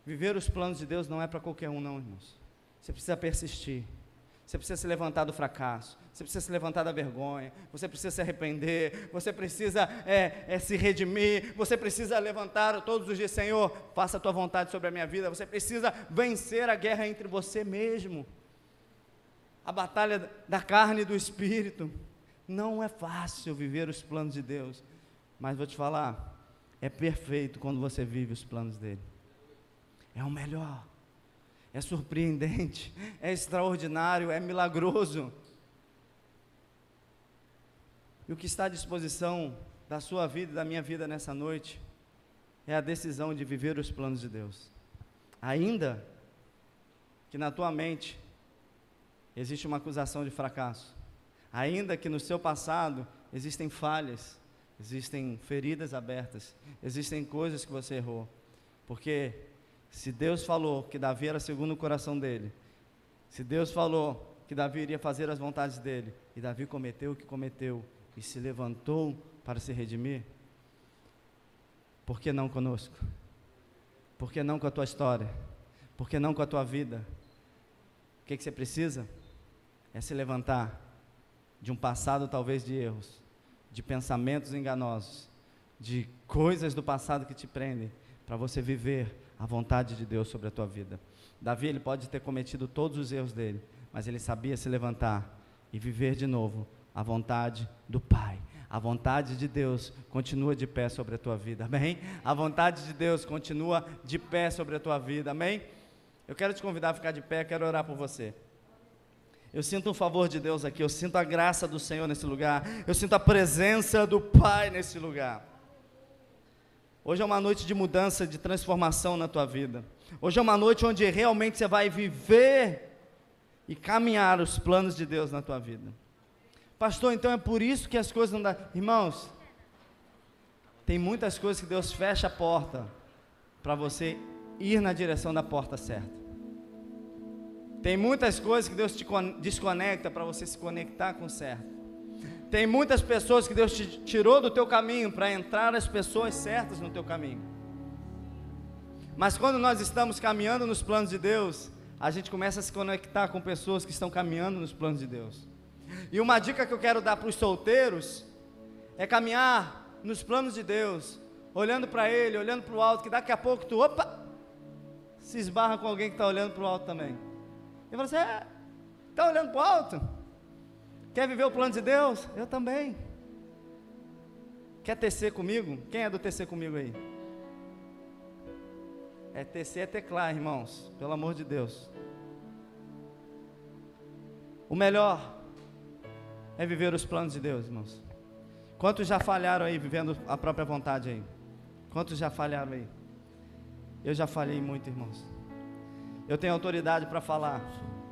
Viver os planos de Deus não é para qualquer um, não, irmãos. Você precisa persistir. Você precisa se levantar do fracasso, você precisa se levantar da vergonha, você precisa se arrepender, você precisa é, é, se redimir, você precisa levantar todos os dias, Senhor, faça a tua vontade sobre a minha vida, você precisa vencer a guerra entre você mesmo, a batalha da carne e do espírito. Não é fácil viver os planos de Deus, mas vou te falar, é perfeito quando você vive os planos dele. É o melhor. É surpreendente, é extraordinário, é milagroso. E o que está à disposição da sua vida e da minha vida nessa noite é a decisão de viver os planos de Deus. Ainda que na tua mente existe uma acusação de fracasso, ainda que no seu passado existem falhas, existem feridas abertas, existem coisas que você errou, porque se Deus falou que Davi era segundo o coração dele, se Deus falou que Davi iria fazer as vontades dele, e Davi cometeu o que cometeu e se levantou para se redimir, por que não conosco? Por que não com a tua história? Por que não com a tua vida? O que, que você precisa? É se levantar de um passado talvez de erros, de pensamentos enganosos, de coisas do passado que te prendem, para você viver a vontade de Deus sobre a tua vida. Davi, ele pode ter cometido todos os erros dele, mas ele sabia se levantar e viver de novo a vontade do Pai. A vontade de Deus continua de pé sobre a tua vida, amém? A vontade de Deus continua de pé sobre a tua vida, amém? Eu quero te convidar a ficar de pé, quero orar por você. Eu sinto um favor de Deus aqui, eu sinto a graça do Senhor nesse lugar, eu sinto a presença do Pai nesse lugar. Hoje é uma noite de mudança, de transformação na tua vida. Hoje é uma noite onde realmente você vai viver e caminhar os planos de Deus na tua vida. Pastor, então é por isso que as coisas não dão. Irmãos, tem muitas coisas que Deus fecha a porta para você ir na direção da porta certa. Tem muitas coisas que Deus te desconecta para você se conectar com o certo. Tem muitas pessoas que Deus te tirou do teu caminho para entrar as pessoas certas no teu caminho. Mas quando nós estamos caminhando nos planos de Deus, a gente começa a se conectar com pessoas que estão caminhando nos planos de Deus. E uma dica que eu quero dar para os solteiros é caminhar nos planos de Deus, olhando para Ele, olhando para o alto, que daqui a pouco tu, opa, se esbarra com alguém que está olhando para o alto também. E você está é, olhando para o alto? Quer viver o plano de Deus? Eu também. Quer tecer comigo? Quem é do tecer comigo aí? É tecer é teclar, irmãos. Pelo amor de Deus. O melhor é viver os planos de Deus, irmãos. Quantos já falharam aí vivendo a própria vontade aí? Quantos já falharam aí? Eu já falhei muito, irmãos. Eu tenho autoridade para falar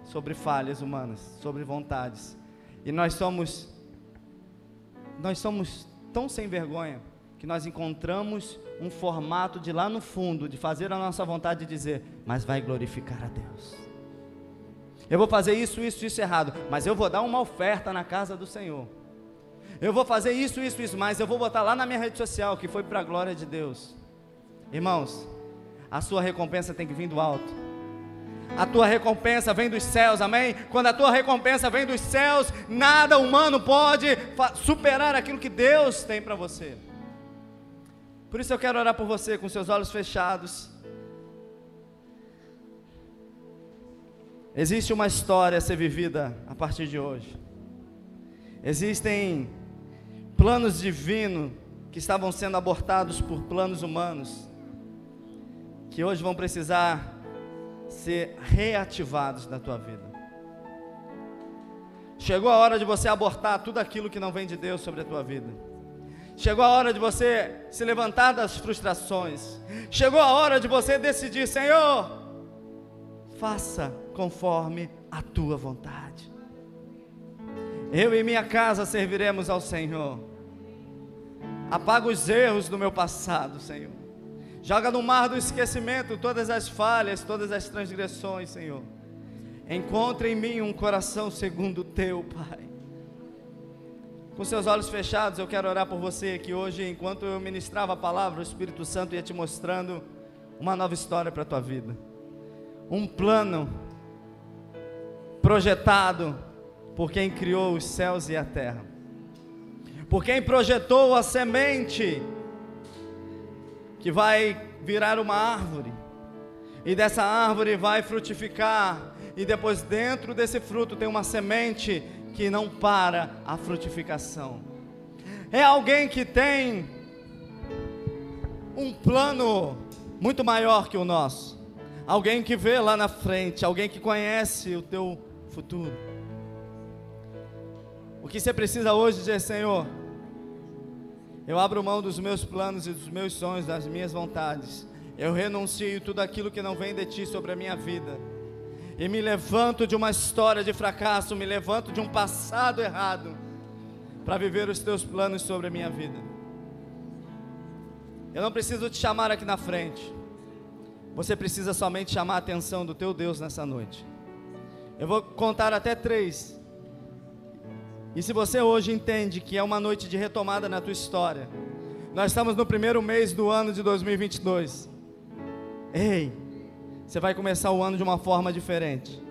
sobre falhas humanas, sobre vontades. E nós somos nós somos tão sem vergonha que nós encontramos um formato de lá no fundo de fazer a nossa vontade de dizer, mas vai glorificar a Deus. Eu vou fazer isso, isso, isso errado, mas eu vou dar uma oferta na casa do Senhor. Eu vou fazer isso, isso, isso, mas eu vou botar lá na minha rede social que foi para a glória de Deus. Irmãos, a sua recompensa tem que vir do alto a tua recompensa vem dos céus, amém? Quando a tua recompensa vem dos céus, nada humano pode superar aquilo que Deus tem para você. Por isso eu quero orar por você com seus olhos fechados. Existe uma história a ser vivida a partir de hoje. Existem planos divinos que estavam sendo abortados por planos humanos, que hoje vão precisar ser reativados na tua vida. Chegou a hora de você abortar tudo aquilo que não vem de Deus sobre a tua vida. Chegou a hora de você se levantar das frustrações. Chegou a hora de você decidir, Senhor, faça conforme a tua vontade. Eu e minha casa serviremos ao Senhor. Apaga os erros do meu passado, Senhor. Joga no mar do esquecimento todas as falhas, todas as transgressões, Senhor. Encontre em mim um coração segundo o teu, Pai. Com seus olhos fechados, eu quero orar por você que hoje, enquanto eu ministrava a palavra, o Espírito Santo ia te mostrando uma nova história para a tua vida. Um plano projetado por quem criou os céus e a terra. Por quem projetou a semente que vai virar uma árvore, e dessa árvore vai frutificar, e depois dentro desse fruto tem uma semente que não para a frutificação. É alguém que tem um plano muito maior que o nosso. Alguém que vê lá na frente, alguém que conhece o teu futuro. O que você precisa hoje dizer, Senhor, eu abro mão dos meus planos e dos meus sonhos, das minhas vontades. Eu renuncio tudo aquilo que não vem de ti sobre a minha vida. E me levanto de uma história de fracasso, me levanto de um passado errado para viver os teus planos sobre a minha vida. Eu não preciso te chamar aqui na frente. Você precisa somente chamar a atenção do teu Deus nessa noite. Eu vou contar até três. E se você hoje entende que é uma noite de retomada na tua história, nós estamos no primeiro mês do ano de 2022. Ei, você vai começar o ano de uma forma diferente.